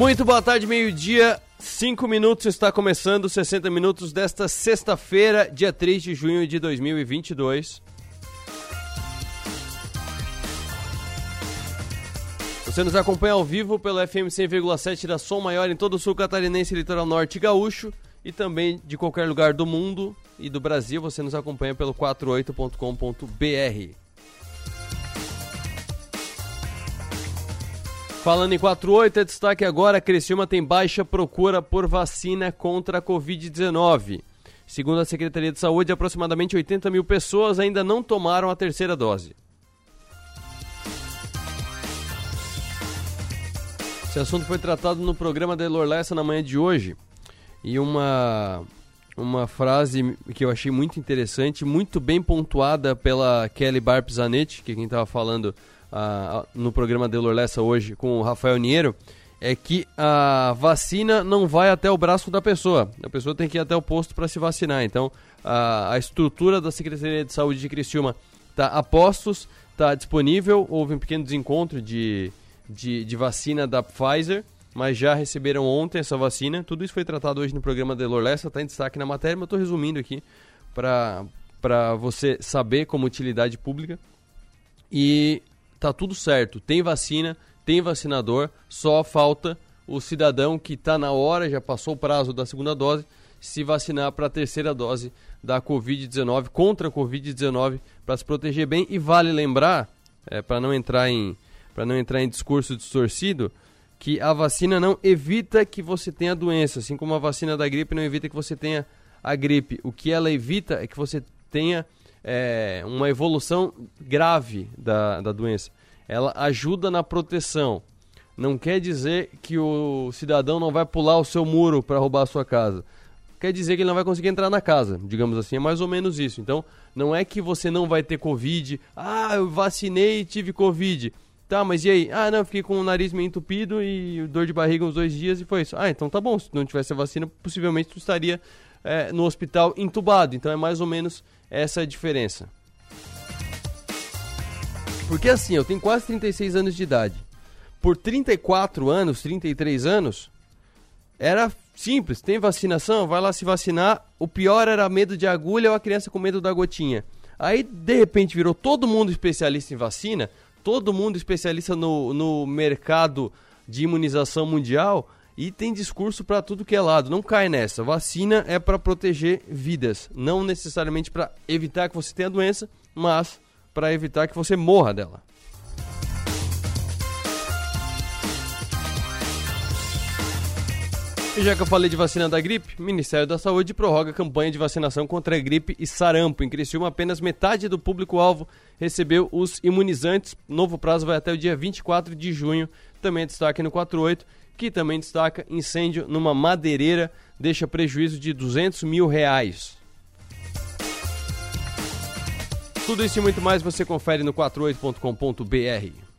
Muito boa tarde, meio-dia, 5 minutos, está começando 60 minutos desta sexta-feira, dia 3 de junho de 2022. Você nos acompanha ao vivo pelo FM 100,7 da Som Maior em todo o sul catarinense, litoral norte e gaúcho e também de qualquer lugar do mundo e do Brasil. Você nos acompanha pelo 48.com.br. Falando em 48, é destaque agora: Criciúma tem baixa procura por vacina contra a Covid-19. Segundo a Secretaria de Saúde, aproximadamente 80 mil pessoas ainda não tomaram a terceira dose. Esse assunto foi tratado no programa da Elor Lessa na manhã de hoje. E uma, uma frase que eu achei muito interessante, muito bem pontuada pela Kelly Barp Zanetti, que é quem estava falando no programa de Lorlessa hoje com o Rafael Niero, é que a vacina não vai até o braço da pessoa. A pessoa tem que ir até o posto para se vacinar. Então, a, a estrutura da Secretaria de Saúde de Criciúma está a postos, está disponível. Houve um pequeno desencontro de, de, de, vacina da Pfizer, mas já receberam ontem essa vacina. Tudo isso foi tratado hoje no programa de Lorlessa, está em destaque na matéria, mas eu estou resumindo aqui para você saber como utilidade pública. E tá tudo certo. Tem vacina, tem vacinador, só falta o cidadão que está na hora, já passou o prazo da segunda dose, se vacinar para a terceira dose da Covid-19, contra a Covid-19, para se proteger bem. E vale lembrar, é, para não entrar em para não entrar em discurso distorcido, que a vacina não evita que você tenha doença, assim como a vacina da gripe não evita que você tenha a gripe. O que ela evita é que você tenha é, uma evolução grave da, da doença. Ela ajuda na proteção. Não quer dizer que o cidadão não vai pular o seu muro para roubar a sua casa. Quer dizer que ele não vai conseguir entrar na casa, digamos assim, é mais ou menos isso. Então, não é que você não vai ter Covid. Ah, eu vacinei e tive Covid. Tá, mas e aí? Ah, não, fiquei com o nariz meio entupido e dor de barriga uns dois dias e foi isso. Ah, então tá bom, se não tivesse a vacina, possivelmente tu estaria é, no hospital entubado. Então é mais ou menos essa diferença. Porque assim, eu tenho quase 36 anos de idade. Por 34 anos, 33 anos, era simples, tem vacinação, vai lá se vacinar. O pior era medo de agulha ou a criança com medo da gotinha. Aí, de repente, virou todo mundo especialista em vacina, todo mundo especialista no, no mercado de imunização mundial e tem discurso para tudo que é lado. Não cai nessa. Vacina é para proteger vidas, não necessariamente para evitar que você tenha doença, mas para evitar que você morra dela. E já que eu falei de vacina da gripe, Ministério da Saúde prorroga a campanha de vacinação contra a gripe e sarampo. Em Criciúma, apenas metade do público-alvo recebeu os imunizantes. Novo prazo vai até o dia 24 de junho. Também destaque no 48 que também destaca incêndio numa madeireira, deixa prejuízo de 200 mil reais. Tudo isso e muito mais você confere no 48.com.br.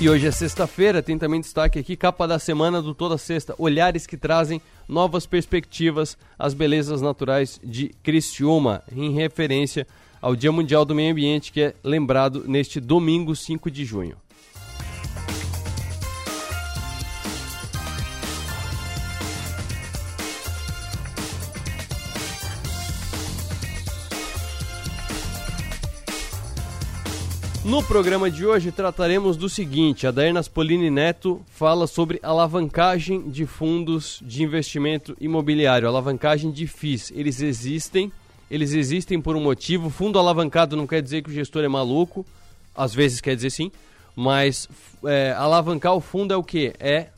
E hoje é sexta-feira, tem também destaque aqui, capa da semana do Toda Sexta, olhares que trazem novas perspectivas às belezas naturais de Criciúma, em referência ao Dia Mundial do Meio Ambiente, que é lembrado neste domingo 5 de junho. No programa de hoje trataremos do seguinte: a Daernas Polini Neto fala sobre alavancagem de fundos de investimento imobiliário, alavancagem de FIIs. Eles existem, eles existem por um motivo. Fundo alavancado não quer dizer que o gestor é maluco, às vezes quer dizer sim, mas é, alavancar o fundo é o que? É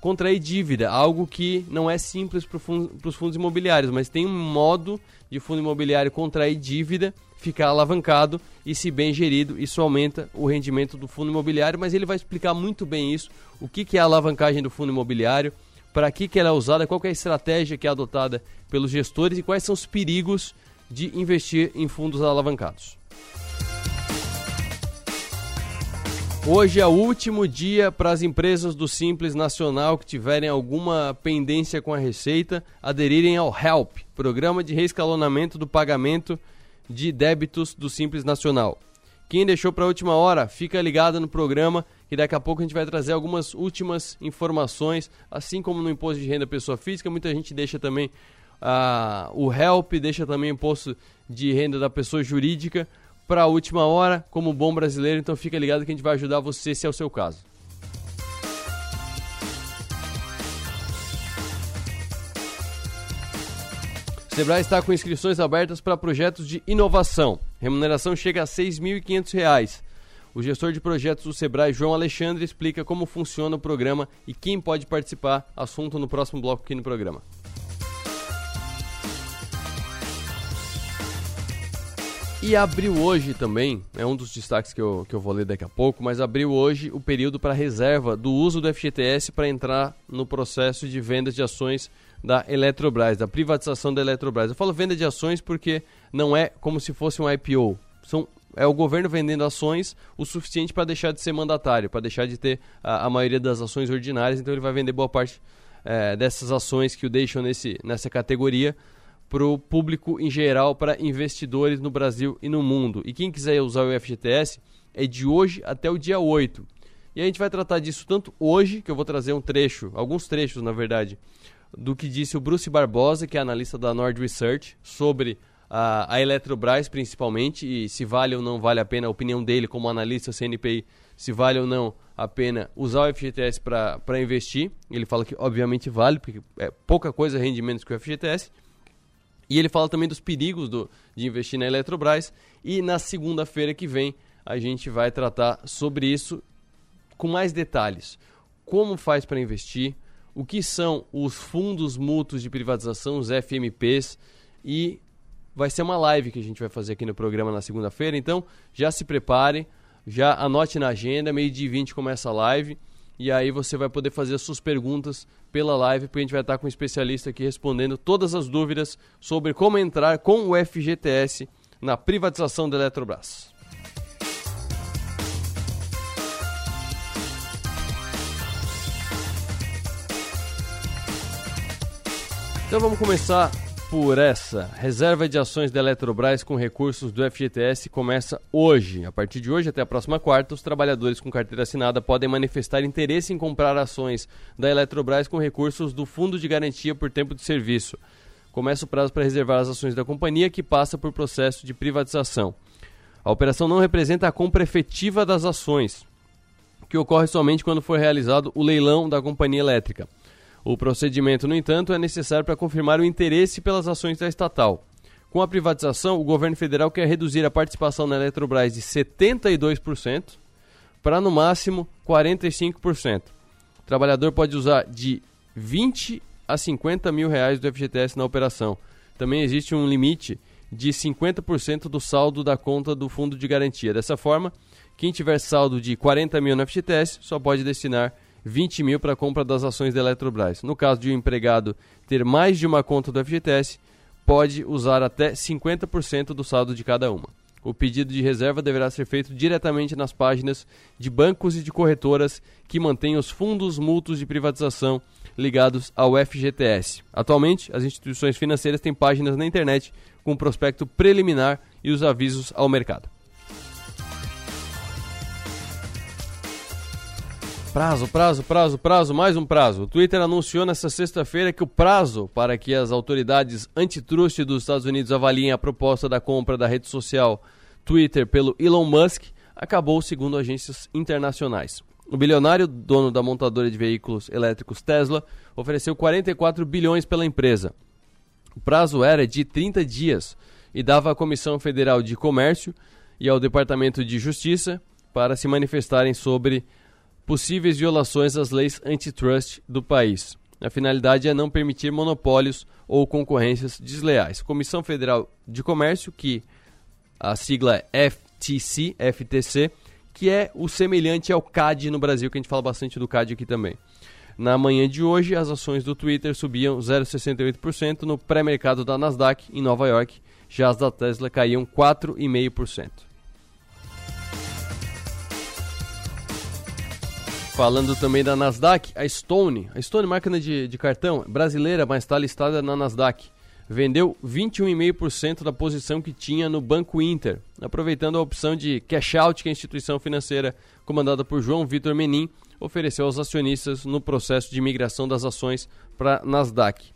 contrair dívida, algo que não é simples para os fundos imobiliários, mas tem um modo de fundo imobiliário contrair dívida ficar alavancado e se bem gerido, isso aumenta o rendimento do fundo imobiliário, mas ele vai explicar muito bem isso, o que, que é a alavancagem do fundo imobiliário, para que, que ela é usada, qual é a estratégia que é adotada pelos gestores e quais são os perigos de investir em fundos alavancados. Hoje é o último dia para as empresas do Simples Nacional que tiverem alguma pendência com a Receita aderirem ao HELP, Programa de Reescalonamento do Pagamento de débitos do Simples Nacional. Quem deixou para a última hora, fica ligado no programa e daqui a pouco a gente vai trazer algumas últimas informações, assim como no imposto de renda pessoa física, muita gente deixa também uh, o HELP, deixa também o imposto de renda da pessoa jurídica para a última hora, como bom brasileiro, então fica ligado que a gente vai ajudar você se é o seu caso. Sebrae está com inscrições abertas para projetos de inovação. Remuneração chega a R$ 6.500. O gestor de projetos do Sebrae, João Alexandre, explica como funciona o programa e quem pode participar. Assunto no próximo bloco aqui no programa. E abriu hoje também, é um dos destaques que eu, que eu vou ler daqui a pouco, mas abriu hoje o período para reserva do uso do FGTS para entrar no processo de vendas de ações da Eletrobras, da privatização da Eletrobras. Eu falo venda de ações porque não é como se fosse um IPO. São, é o governo vendendo ações o suficiente para deixar de ser mandatário, para deixar de ter a, a, maioria das ações ordinárias. Então ele vai vender boa parte é, dessas ações que o deixam nesse, nessa categoria para o público em geral, para investidores no Brasil e no mundo. E quem quiser usar o FGTS é de hoje até o dia 8. E a gente vai tratar disso tanto hoje, que eu vou trazer um trecho, alguns trechos na verdade, do que disse o Bruce Barbosa, que é analista da Nord Research, sobre a, a Eletrobras principalmente, e se vale ou não vale a pena, a opinião dele como analista CNPI, se vale ou não a pena usar o FGTS para investir. Ele fala que obviamente vale, porque é pouca coisa rende menos que o FGTS. E ele fala também dos perigos do, de investir na Eletrobras. E na segunda-feira que vem a gente vai tratar sobre isso com mais detalhes. Como faz para investir, o que são os fundos mútuos de privatização, os FMPs, e vai ser uma live que a gente vai fazer aqui no programa na segunda-feira, então já se prepare, já anote na agenda, meio dia 20 começa a live, e aí você vai poder fazer as suas perguntas pela live, porque a gente vai estar com um especialista aqui respondendo todas as dúvidas sobre como entrar com o FGTS na privatização da Eletrobras. Então vamos começar por essa. Reserva de ações da Eletrobras com recursos do FGTS começa hoje. A partir de hoje até a próxima quarta, os trabalhadores com carteira assinada podem manifestar interesse em comprar ações da Eletrobras com recursos do Fundo de Garantia por Tempo de Serviço. Começa o prazo para reservar as ações da companhia que passa por processo de privatização. A operação não representa a compra efetiva das ações, que ocorre somente quando for realizado o leilão da companhia elétrica. O procedimento, no entanto, é necessário para confirmar o interesse pelas ações da estatal. Com a privatização, o governo federal quer reduzir a participação na Eletrobras de 72% para, no máximo, 45%. O trabalhador pode usar de 20 a 50 mil reais do FGTS na operação. Também existe um limite de 50% do saldo da conta do fundo de garantia. Dessa forma, quem tiver saldo de 40 mil no FGTS só pode destinar 20 mil para a compra das ações da Eletrobras. No caso de um empregado ter mais de uma conta do FGTS, pode usar até 50% do saldo de cada uma. O pedido de reserva deverá ser feito diretamente nas páginas de bancos e de corretoras que mantêm os fundos mútuos de privatização ligados ao FGTS. Atualmente, as instituições financeiras têm páginas na internet com prospecto preliminar e os avisos ao mercado. Prazo, prazo, prazo, prazo, mais um prazo. O Twitter anunciou nesta sexta-feira que o prazo para que as autoridades antitrust dos Estados Unidos avaliem a proposta da compra da rede social Twitter pelo Elon Musk acabou, segundo agências internacionais. O bilionário, dono da montadora de veículos elétricos Tesla, ofereceu 44 bilhões pela empresa. O prazo era de 30 dias e dava à Comissão Federal de Comércio e ao Departamento de Justiça para se manifestarem sobre possíveis violações às leis antitrust do país. A finalidade é não permitir monopólios ou concorrências desleais. Comissão Federal de Comércio, que a sigla é FTC, FTC, que é o semelhante ao CAD no Brasil, que a gente fala bastante do CAD aqui também. Na manhã de hoje, as ações do Twitter subiam 0,68% no pré-mercado da Nasdaq em Nova York, já as da Tesla caíam 4,5%. Falando também da Nasdaq, a Stone, a Stone, máquina de, de cartão, brasileira, mas está listada na Nasdaq. vendeu 21,5% da posição que tinha no Banco Inter, aproveitando a opção de cash out que a instituição financeira, comandada por João Vitor Menin, ofereceu aos acionistas no processo de migração das ações para Nasdaq.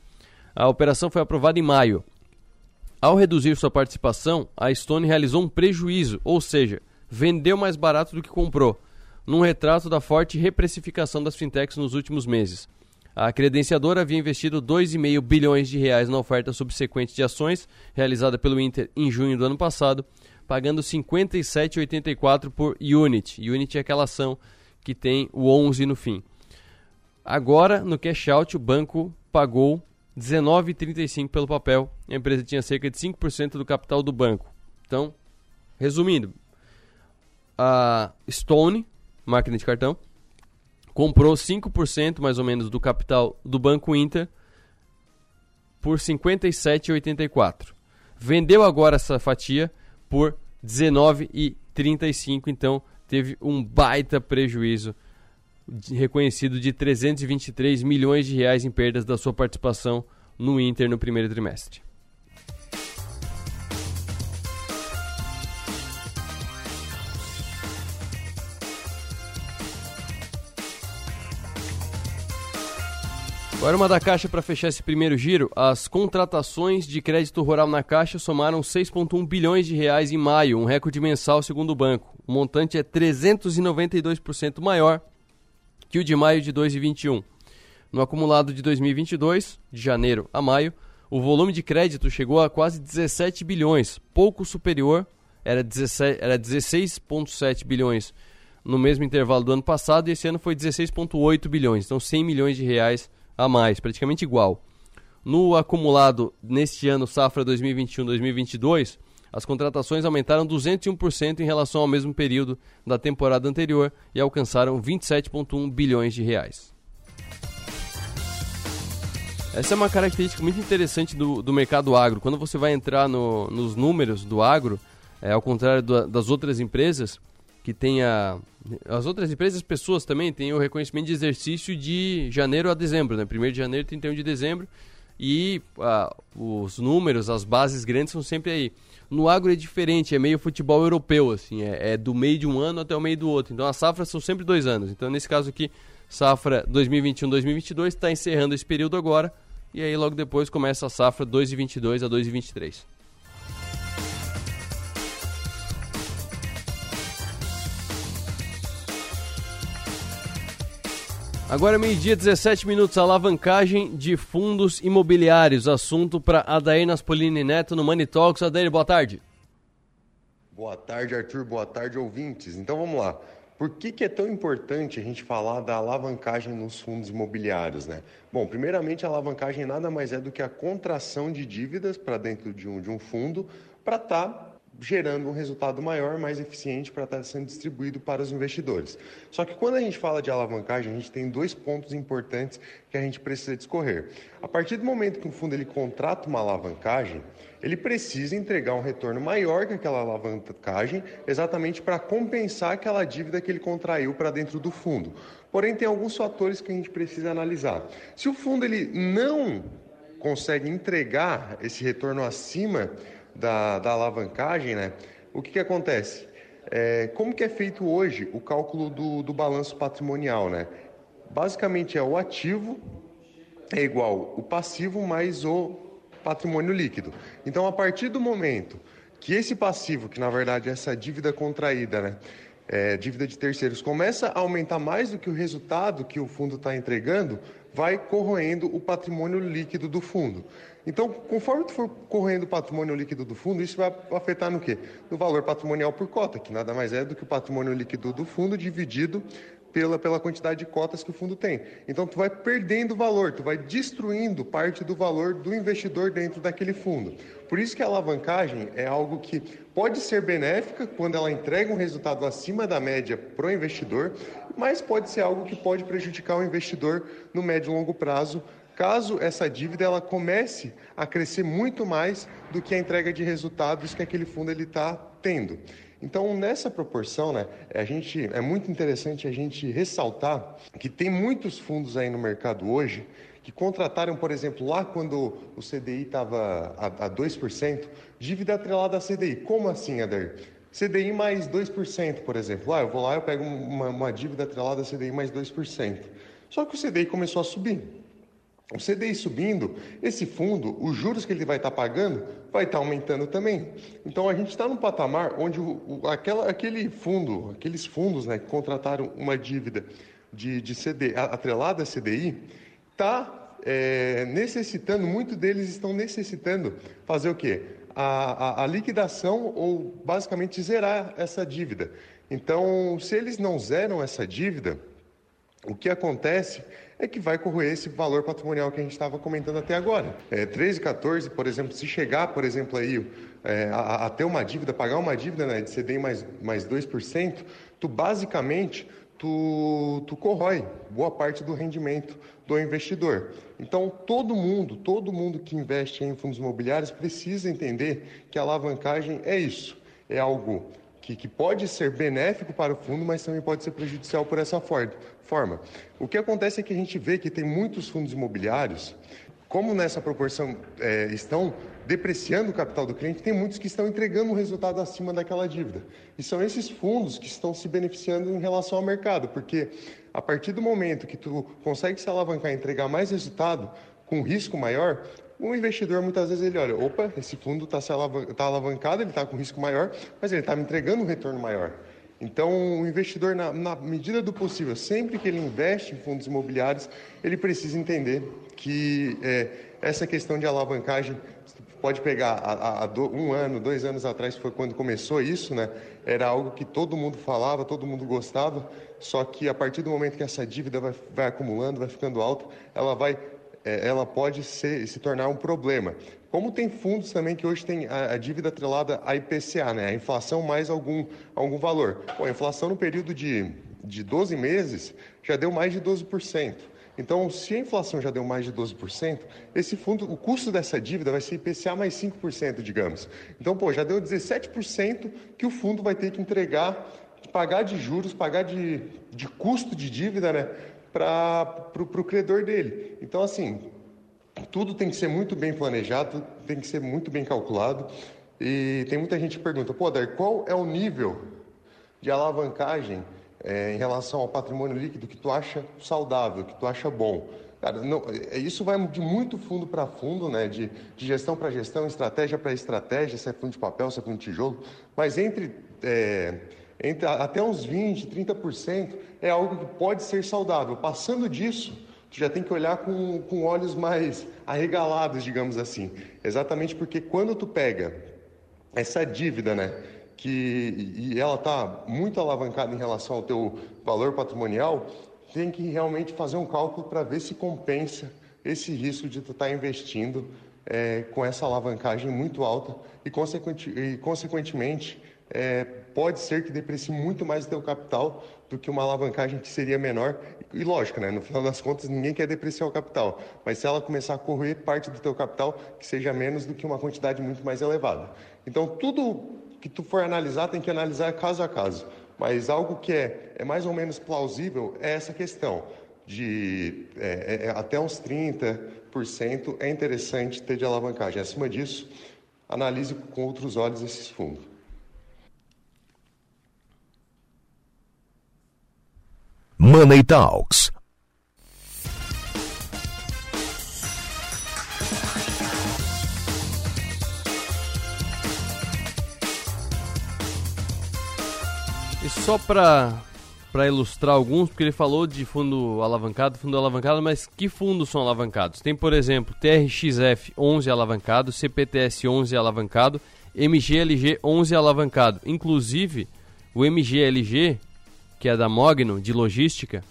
A operação foi aprovada em maio. Ao reduzir sua participação, a Stone realizou um prejuízo, ou seja, vendeu mais barato do que comprou, num retrato da forte reprecificação das fintechs nos últimos meses. A credenciadora havia investido 2,5 bilhões de reais na oferta subsequente de ações realizada pelo Inter em junho do ano passado, pagando 57,84 por unit. Unit é aquela ação que tem o 11 no fim. Agora, no cash out, o banco pagou 19,35 pelo papel. A empresa tinha cerca de 5% do capital do banco. Então, resumindo, a Stone, máquina de cartão, comprou 5% mais ou menos do capital do Banco Inter por 57,84. Vendeu agora essa fatia por 19,35, então teve um baita prejuízo reconhecido de 323 milhões de reais em perdas da sua participação no Inter no primeiro trimestre. Agora uma da Caixa para fechar esse primeiro giro. As contratações de crédito rural na Caixa somaram 6,1 bilhões de reais em maio, um recorde mensal segundo o banco. O montante é 392% maior que o de maio de 2021. No acumulado de 2022, de janeiro a maio, o volume de crédito chegou a quase 17 bilhões, pouco superior, era 16,7 bilhões no mesmo intervalo do ano passado e esse ano foi 16,8 bilhões, então 100 milhões de reais a mais, praticamente igual. No acumulado neste ano, safra 2021-2022, as contratações aumentaram 201% em relação ao mesmo período da temporada anterior e alcançaram 27,1 bilhões de reais. Essa é uma característica muito interessante do, do mercado agro. Quando você vai entrar no, nos números do agro, é, ao contrário das outras empresas, que tem a, as outras empresas, pessoas também têm o reconhecimento de exercício de janeiro a dezembro, né? 1 de janeiro, 31 de dezembro. E ah, os números, as bases grandes são sempre aí. No agro é diferente, é meio futebol europeu, assim, é, é do meio de um ano até o meio do outro. Então as safras são sempre dois anos. Então nesse caso aqui, safra 2021-2022 está encerrando esse período agora. E aí logo depois começa a safra 2022 a 2023. Agora, meio-dia, 17 minutos, alavancagem de fundos imobiliários. Assunto para Adair Naspolini Neto no Money Talks. Adair, boa tarde. Boa tarde, Arthur. Boa tarde, ouvintes. Então vamos lá. Por que, que é tão importante a gente falar da alavancagem nos fundos imobiliários, né? Bom, primeiramente, a alavancagem nada mais é do que a contração de dívidas para dentro de um, de um fundo para estar tá gerando um resultado maior, mais eficiente para estar sendo distribuído para os investidores. Só que quando a gente fala de alavancagem, a gente tem dois pontos importantes que a gente precisa discorrer. A partir do momento que um fundo ele contrata uma alavancagem, ele precisa entregar um retorno maior que aquela alavancagem, exatamente para compensar aquela dívida que ele contraiu para dentro do fundo. Porém, tem alguns fatores que a gente precisa analisar. Se o fundo ele não consegue entregar esse retorno acima da, da alavancagem, né? O que, que acontece? É, como que é feito hoje o cálculo do, do balanço patrimonial, né? Basicamente é o ativo é igual o passivo mais o patrimônio líquido. Então, a partir do momento que esse passivo, que na verdade é essa dívida contraída, né, é, dívida de terceiros, começa a aumentar mais do que o resultado que o fundo está entregando, vai corroendo o patrimônio líquido do fundo. Então, conforme tu for correndo o patrimônio líquido do fundo, isso vai afetar no quê? No valor patrimonial por cota, que nada mais é do que o patrimônio líquido do fundo dividido pela, pela quantidade de cotas que o fundo tem. Então, tu vai perdendo valor, tu vai destruindo parte do valor do investidor dentro daquele fundo. Por isso que a alavancagem é algo que pode ser benéfica quando ela entrega um resultado acima da média para o investidor, mas pode ser algo que pode prejudicar o investidor no médio e longo prazo, caso essa dívida ela comece a crescer muito mais do que a entrega de resultados que aquele fundo ele está tendo. Então, nessa proporção, né, a gente, é muito interessante a gente ressaltar que tem muitos fundos aí no mercado hoje que contrataram, por exemplo, lá quando o CDI estava a, a 2%, dívida atrelada a CDI. Como assim, Adair? CDI mais 2%, por exemplo. Ah, eu vou lá e pego uma, uma dívida atrelada a CDI mais 2%. Só que o CDI começou a subir. O CDI subindo, esse fundo, os juros que ele vai estar pagando, vai estar aumentando também. Então a gente está num patamar onde o, o, aquela, aquele fundo, aqueles fundos né, que contrataram uma dívida de, de CD, atrelada a CDI, está é, necessitando, muitos deles estão necessitando fazer o quê? A, a, a liquidação ou basicamente zerar essa dívida. Então, se eles não zeram essa dívida, o que acontece é que vai corroer esse valor patrimonial que a gente estava comentando até agora. É, 13, 14, por exemplo, se chegar, por exemplo, aí, é, a, a, ter uma dívida, pagar uma dívida né, de CDI mais, mais 2%, tu basicamente tu, tu corrói boa parte do rendimento do investidor. Então, todo mundo, todo mundo que investe em fundos imobiliários precisa entender que a alavancagem é isso, é algo que, que pode ser benéfico para o fundo, mas também pode ser prejudicial por essa forma. O que acontece é que a gente vê que tem muitos fundos imobiliários, como nessa proporção é, estão depreciando o capital do cliente, tem muitos que estão entregando um resultado acima daquela dívida. E são esses fundos que estão se beneficiando em relação ao mercado, porque a partir do momento que tu consegue se alavancar e entregar mais resultado com risco maior, o investidor muitas vezes ele olha, opa, esse fundo está tá alavancado, ele está com risco maior, mas ele está me entregando um retorno maior. Então, o investidor, na, na, medida do possível, sempre que ele investe em fundos imobiliários, ele precisa entender que é, essa questão de alavancagem pode pegar há, um ano, dois anos atrás, foi quando começou isso, né? Era algo que todo mundo falava, todo mundo gostava, só que a partir do momento que essa dívida vai, vai acumulando, vai ficando alta, ela vai ela pode se tornar um problema. Como tem fundos também que hoje tem a, a, dívida atrelada à IPCA, né? a inflação mais algum, algum valor. Bom, a inflação no período de, de 12 meses já deu mais de 12%. Então, se a inflação já deu mais de 12%, esse fundo, o custo dessa dívida vai ser IPCA mais 5%, digamos. Então, pô, já deu 17% que o fundo vai ter que entregar, pagar de juros, pagar de, de custo de dívida, né? Para o credor dele. Então, assim, tudo tem que ser muito bem planejado, tem que ser muito bem calculado. E tem muita gente que pergunta, pô, Dar, qual é o nível de alavancagem é, em relação ao patrimônio líquido que tu acha saudável, que tu acha bom? Cara, não, é, isso vai de muito fundo para fundo, né? De, de gestão para gestão, estratégia para estratégia, se é fundo de papel, se é fundo de tijolo. Mas entre é, entre até uns 20, 30% é algo que pode ser saudável. Passando disso, tu já tem que olhar com, com olhos mais arregalados, digamos assim. Exatamente porque quando tu pega essa dívida, né, que e ela está muito alavancada em relação ao teu valor patrimonial, tem que realmente fazer um cálculo para ver se compensa esse risco de tu estar tá investindo é, com essa alavancagem muito alta e, consequente, consequentemente, é, pode ser que deprecie muito mais o teu capital do que uma alavancagem que seria menor. E lógico, né? no final das contas, ninguém quer depreciar o capital, mas se ela começar a correr parte do teu capital, que seja menos do que uma quantidade muito mais elevada. Então, tudo que tu for analisar, tem que analisar caso a caso. Mas algo que é, é mais ou menos plausível é essa questão de é, é, é até uns 30% é interessante ter de alavancagem. Acima disso, analise com outros olhos esses fundos. Money Talks. E só para para ilustrar alguns, porque ele falou de fundo alavancado, fundo alavancado, mas que fundos são alavancados? Tem, por exemplo, TRXF 11 alavancado, CPTS 11 alavancado, MGLG 11 alavancado. Inclusive, o MGLG que é da Mogno, de logística,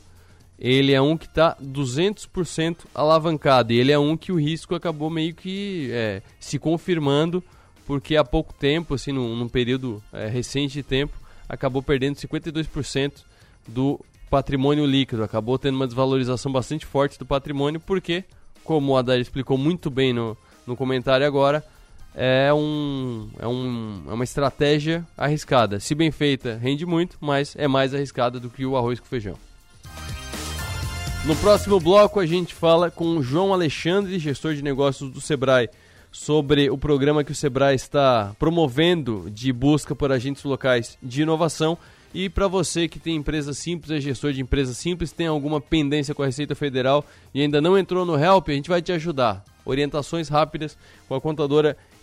ele é um que está 200% alavancado. E ele é um que o risco acabou meio que é, se confirmando, porque há pouco tempo, assim, num, num período é, recente de tempo, acabou perdendo 52% do patrimônio líquido. Acabou tendo uma desvalorização bastante forte do patrimônio, porque, como o Adar explicou muito bem no, no comentário agora, é, um, é, um, é uma estratégia arriscada. Se bem feita, rende muito, mas é mais arriscada do que o arroz com feijão. No próximo bloco a gente fala com o João Alexandre, gestor de negócios do Sebrae, sobre o programa que o Sebrae está promovendo de busca por agentes locais de inovação. E para você que tem empresa simples, é gestor de empresa simples, tem alguma pendência com a Receita Federal e ainda não entrou no Help, a gente vai te ajudar. Orientações rápidas com a contadora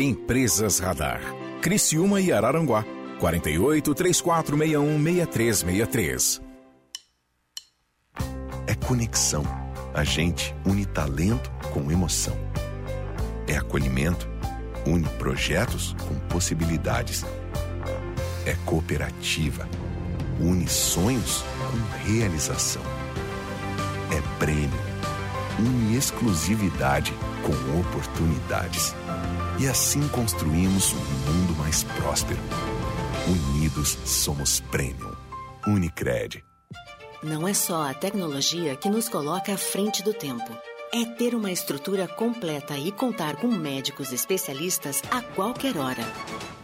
Empresas Radar. Criciúma e Araranguá. 48 3461 6363 é conexão. A gente une talento com emoção. É acolhimento, une projetos com possibilidades. É cooperativa, une sonhos com realização. É prêmio, une exclusividade com oportunidades. E assim construímos um mundo mais próspero. Unidos somos Premium. Unicred. Não é só a tecnologia que nos coloca à frente do tempo. É ter uma estrutura completa e contar com médicos especialistas a qualquer hora.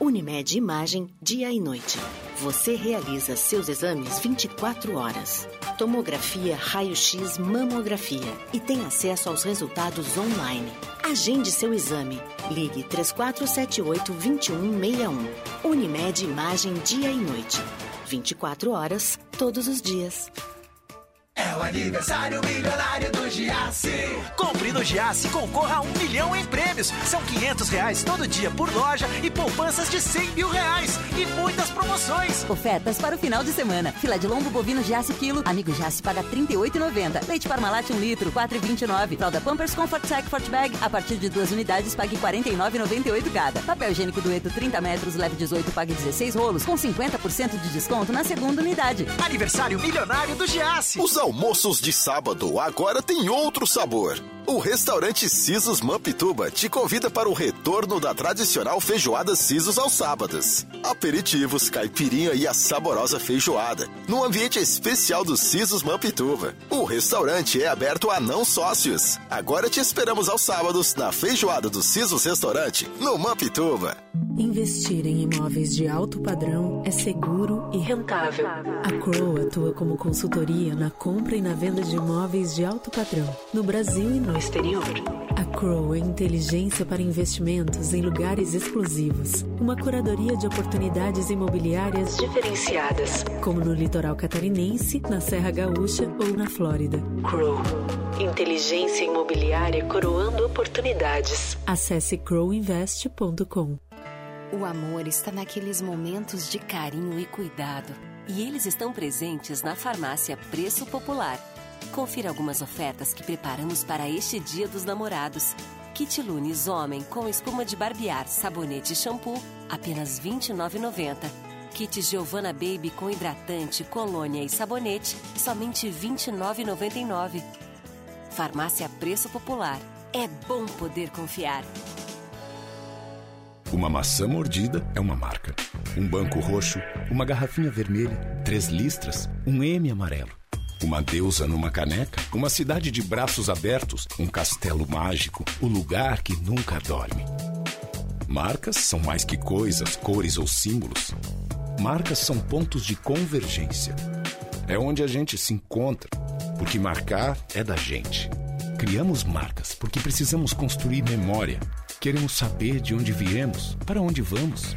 Unimed Imagem, dia e noite. Você realiza seus exames 24 horas. Tomografia, raio-x, mamografia e tem acesso aos resultados online. Agende seu exame. Ligue 3478-2161. Unimed Imagem, dia e noite. 24 horas, todos os dias. É o aniversário milionário do Giasse. Compre no Giasse e concorra a um milhão em prêmios. São 500 reais todo dia por loja e poupanças de 100 mil reais. E muitas promoções. Ofertas para o final de semana. Fila de lombo bovino Giasse quilo. Amigo Giasse paga R$ 38,90. Leite Parmalat 1 litro, R$ 4,29. Fralda Pampers Comfort Sec Fort Bag. A partir de duas unidades, pague R$ 49,98 cada. Papel higiênico dueto 30 metros, leve 18, pague 16 rolos. Com 50% de desconto na segunda unidade. Aniversário milionário do Giasse. Os almoços de sábado agora têm outro sabor. O restaurante Sisos Mampituba te convida para o retorno da tradicional feijoada Sisos aos sábados. Aperitivos, caipirinha e a saborosa feijoada, no ambiente especial do Sisos Mampituba. O restaurante é aberto a não sócios. Agora te esperamos aos sábados na feijoada do Sisos Restaurante, no Mampituba. Investir em imóveis de alto padrão é seguro e rentável. A Crow atua como consultoria na compra e na venda de imóveis de alto padrão, no Brasil e no exterior. A Crow é inteligência para investimentos em lugares exclusivos, uma curadoria de oportunidades imobiliárias diferenciadas, como no litoral catarinense, na Serra Gaúcha ou na Flórida. Crow. Inteligência imobiliária coroando oportunidades. Acesse crowinvest.com. O amor está naqueles momentos de carinho e cuidado. E eles estão presentes na farmácia Preço Popular. Confira algumas ofertas que preparamos para este Dia dos Namorados. Kit Lunes Homem com espuma de barbear, sabonete e shampoo, apenas R$ 29,90. Kit Giovanna Baby com hidratante, colônia e sabonete, somente R$ 29,99. Farmácia Preço Popular. É bom poder confiar. Uma maçã mordida é uma marca. Um banco roxo, uma garrafinha vermelha, três listras, um M amarelo. Uma deusa numa caneca, uma cidade de braços abertos, um castelo mágico, o lugar que nunca dorme. Marcas são mais que coisas, cores ou símbolos. Marcas são pontos de convergência. É onde a gente se encontra, porque marcar é da gente. Criamos marcas porque precisamos construir memória. Queremos saber de onde viemos, para onde vamos.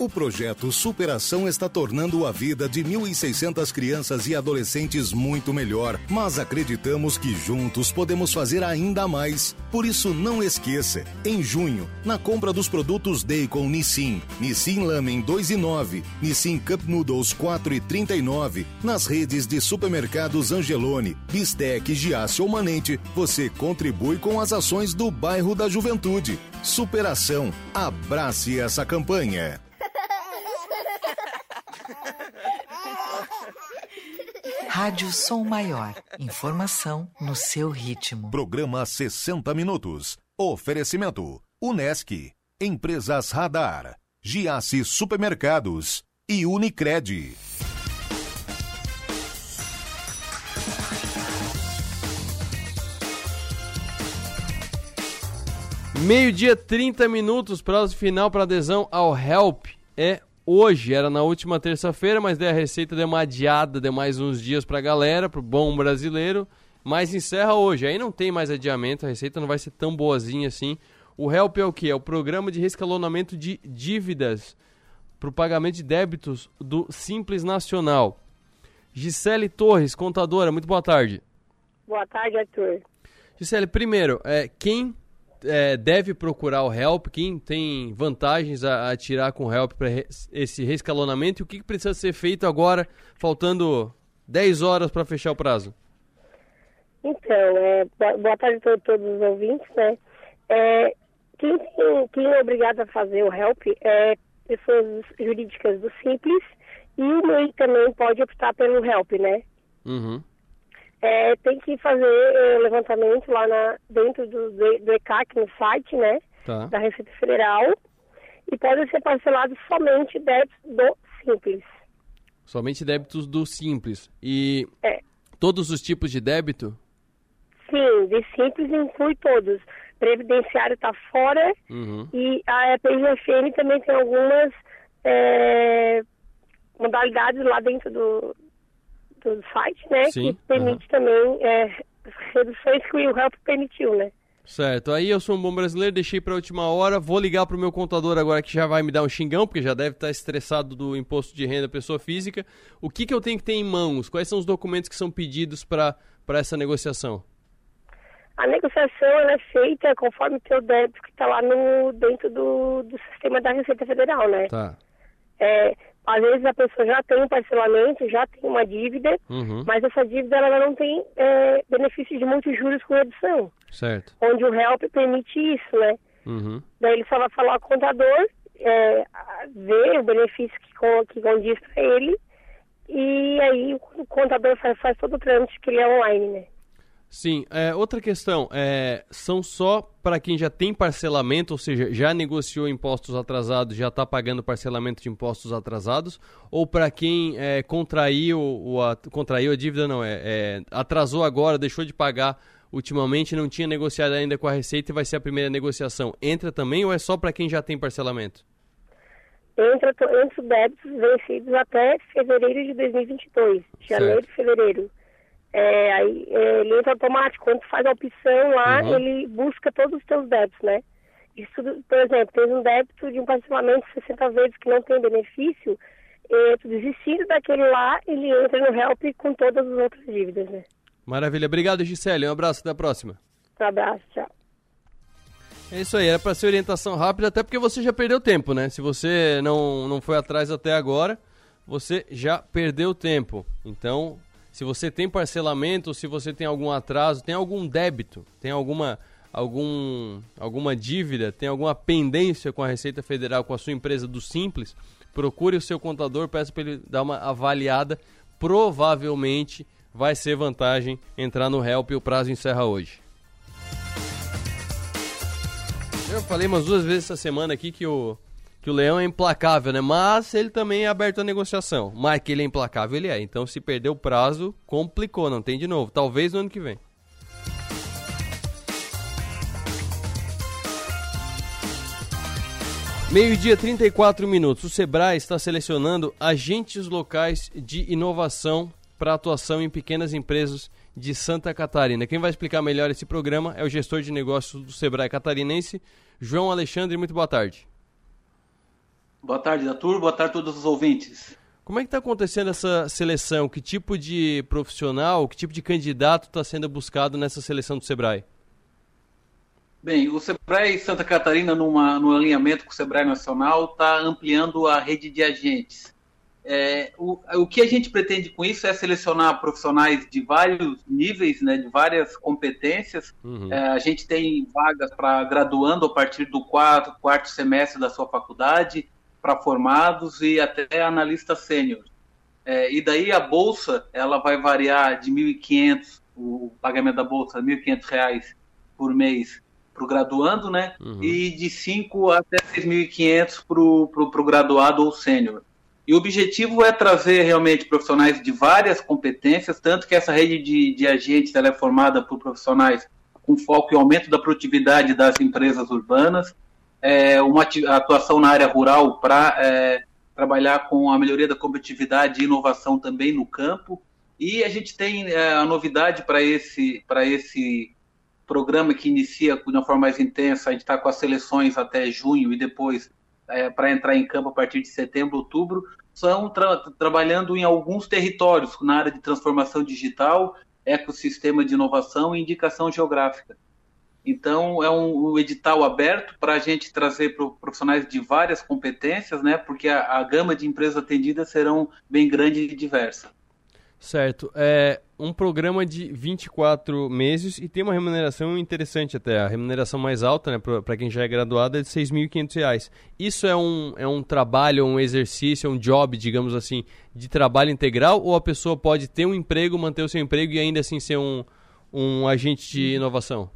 O projeto Superação está tornando a vida de 1.600 crianças e adolescentes muito melhor, mas acreditamos que juntos podemos fazer ainda mais. Por isso, não esqueça, em junho, na compra dos produtos Daycon Nissin, Nissin Lamen 2 e 9, Nissin Cup Noodles 4 e 39, nas redes de supermercados Angelone, Bistec, Giasse ou Manente, você contribui com as ações do bairro da Juventude. Superação. Abrace essa campanha. Rádio Som Maior. Informação no seu ritmo. Programa 60 Minutos. Oferecimento: Unesc, Empresas Radar, Giasse Supermercados e Unicred. Meio-dia, 30 minutos, prazo final para adesão ao Help é hoje. Era na última terça-feira, mas daí a Receita deu uma adiada, deu mais uns dias para a galera, pro bom brasileiro. Mas encerra hoje. Aí não tem mais adiamento, a Receita não vai ser tão boazinha assim. O Help é o que? É o programa de rescalonamento de dívidas para o pagamento de débitos do Simples Nacional. Gisele Torres, contadora, muito boa tarde. Boa tarde, Arthur. Gisele, primeiro, é, quem é, deve procurar o Help, quem tem vantagens a, a tirar com o Help para re, esse rescalonamento e o que, que, precisa ser feito agora, faltando 10 horas para fechar o prazo? Então, é, boa tarde a todos os ouvintes, né? É, quem, tem, quem é obrigado a fazer o Help é pessoas jurídicas do Simples e o MEI também pode optar pelo Help, né? Uhum é, tem que fazer é, levantamento lá na, dentro do, do ECAC, no site, né? Tá. Da Receita Federal. E podem ser parcelados somente débitos do Simples. Somente débitos do Simples. E é. todos os tipos de débito? Sim, de Simples inclui todos. Previdenciário está fora uhum. e a PGFN também tem algumas é, modalidades lá dentro do, do site, né? Sim, que permite uhum. também é, reduções que o Help permitiu, né? Certo, aí eu sou um bom brasileiro, deixei para a última hora, vou ligar para o meu contador agora que já vai me dar um xingão, porque já deve estar estressado do imposto de renda pessoa física. O que, que eu tenho que ter em mãos? Quais são os documentos que são pedidos para essa negociação? A negociação é feita conforme o teu débito que está lá no, dentro do, do sistema da Receita Federal, né? Tá. É, às vezes a pessoa já tem um parcelamento, já tem uma dívida, uhum. mas essa dívida ela não tem é, benefício de muitos juros com redução. Certo. Onde o HELP permite isso, né? Uhum. Daí ele só vai falar ao contador, é, ver o benefício que, que condiz para ele, e aí o contador faz, faz todo o trâmite que ele é online, né? Sim, é, outra questão, é, são só para quem já tem parcelamento, ou seja, já negociou impostos atrasados, já está pagando parcelamento de impostos atrasados, ou para quem é, contraiu, o, a, contraiu a dívida, não, é, é, atrasou agora, deixou de pagar ultimamente, não tinha negociado ainda com a Receita e vai ser a primeira negociação. Entra também ou é só para quem já tem parcelamento? Entra, entra débitos vencidos até fevereiro de 2022, janeiro e fevereiro. É, aí é, ele entra automático. Quando tu faz a opção lá, Uhum. ele busca todos os teus débitos, né? Isso, por exemplo, tens um débito de um parcelamento de 60 vezes que não tem benefício, é, tu desistindo daquele lá, ele entra no Help com todas as outras dívidas, né? Maravilha, obrigado Gisele, um abraço, até a próxima. Um abraço, tchau. É isso aí, era para ser orientação rápida, até porque você já perdeu tempo, né? Se você não, não foi atrás até agora, você já perdeu tempo. Então, se você tem parcelamento, se você tem algum atraso, tem algum débito, tem alguma, algum, alguma dívida, tem alguma pendência com a Receita Federal, com a sua empresa do Simples, procure o seu contador, peça para ele dar uma avaliada. Provavelmente vai ser vantagem entrar no Help e o prazo encerra hoje. Eu falei umas duas vezes essa semana aqui que o, que o Leão é implacável, né? Mas ele também é aberto à negociação. Mas que ele é implacável, ele é. Então, se perder o prazo, complicou, não tem de novo. Talvez no ano que vem. Meio-dia, 34 minutos. O Sebrae está selecionando agentes locais de inovação para atuação em pequenas empresas de Santa Catarina. Quem vai explicar melhor esse programa é o gestor de negócios do Sebrae Catarinense, João Alexandre. Muito boa tarde. Boa tarde, Arthur. Boa tarde a todos os ouvintes. Como é que está acontecendo essa seleção? Que tipo de profissional, que tipo de candidato está sendo buscado nessa seleção do Sebrae? Bem, o Sebrae Santa Catarina, numa, no alinhamento com o Sebrae Nacional, está ampliando a rede de agentes. É, o, o que a gente pretende com isso é selecionar profissionais de vários níveis, né, de várias competências. Uhum. É, a gente tem vagas para graduando a partir do quarto, quarto semestre da sua faculdade, para formados e até analista sênior. É, e daí a bolsa ela vai variar de 1.500, o pagamento da bolsa, R$ 1.500 por mês para o graduando, né? Uhum. E de 5 até 6.500 para o graduado ou sênior. E o objetivo é trazer realmente profissionais de várias competências, tanto que essa rede de, de agentes ela é formada por profissionais com foco em aumento da produtividade das empresas urbanas, é, uma atuação na área rural para é, trabalhar com a melhoria da competitividade e inovação também no campo. E a gente tem é, a novidade para esse, esse programa que inicia de uma forma mais intensa, a gente está com as seleções até junho e depois é, para entrar em campo a partir de setembro, outubro, são tra trabalhando em alguns territórios na área de transformação digital, ecossistema de inovação e indicação geográfica. Então, é um, um edital aberto para a gente trazer profissionais de várias competências, né? Porque a, a gama de empresas atendidas serão bem grande e diversa. Certo. É um programa de 24 meses e tem uma remuneração interessante até. A remuneração mais alta, né, para quem já é graduado, é de R$ 6.500. Isso é um, é um trabalho, um exercício, um job, digamos assim, de trabalho integral? Ou a pessoa pode ter um emprego, manter o seu emprego e ainda assim ser um, um agente de inovação?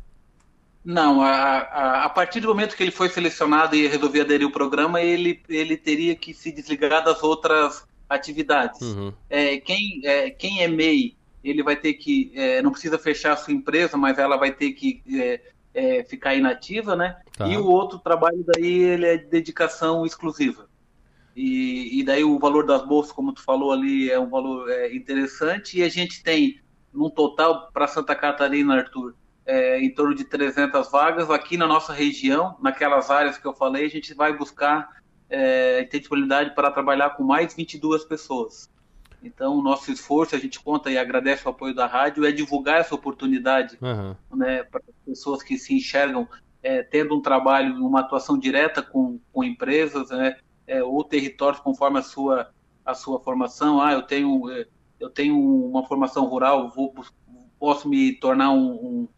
Não, a, a, a, partir do momento que ele foi selecionado e resolveu aderir ao programa, ele, ele teria que se desligar das outras atividades. Uhum. É, quem, é, quem é MEI, ele vai ter que, é, não precisa fechar a sua empresa, mas ela vai ter que é, é, ficar inativa, né? Tá. E o outro trabalho daí, ele é de dedicação exclusiva. E, e daí o valor das bolsas, como tu falou ali, é um valor é, interessante. E a gente tem, num total, para Santa Catarina, Arthur, é, em torno de 300 vagas. Aqui na nossa região, naquelas áreas que eu falei, a gente vai buscar é, ter disponibilidade para trabalhar com mais 22 pessoas. Então, o nosso esforço, a gente conta e agradece o apoio da rádio, é divulgar essa oportunidade uhum. né, para pessoas que se enxergam é, tendo um trabalho, uma atuação direta com, com empresas né, é, ou territórios conforme a sua, a sua formação. Ah, eu tenho, é, eu tenho uma formação rural, vou, posso me tornar um, um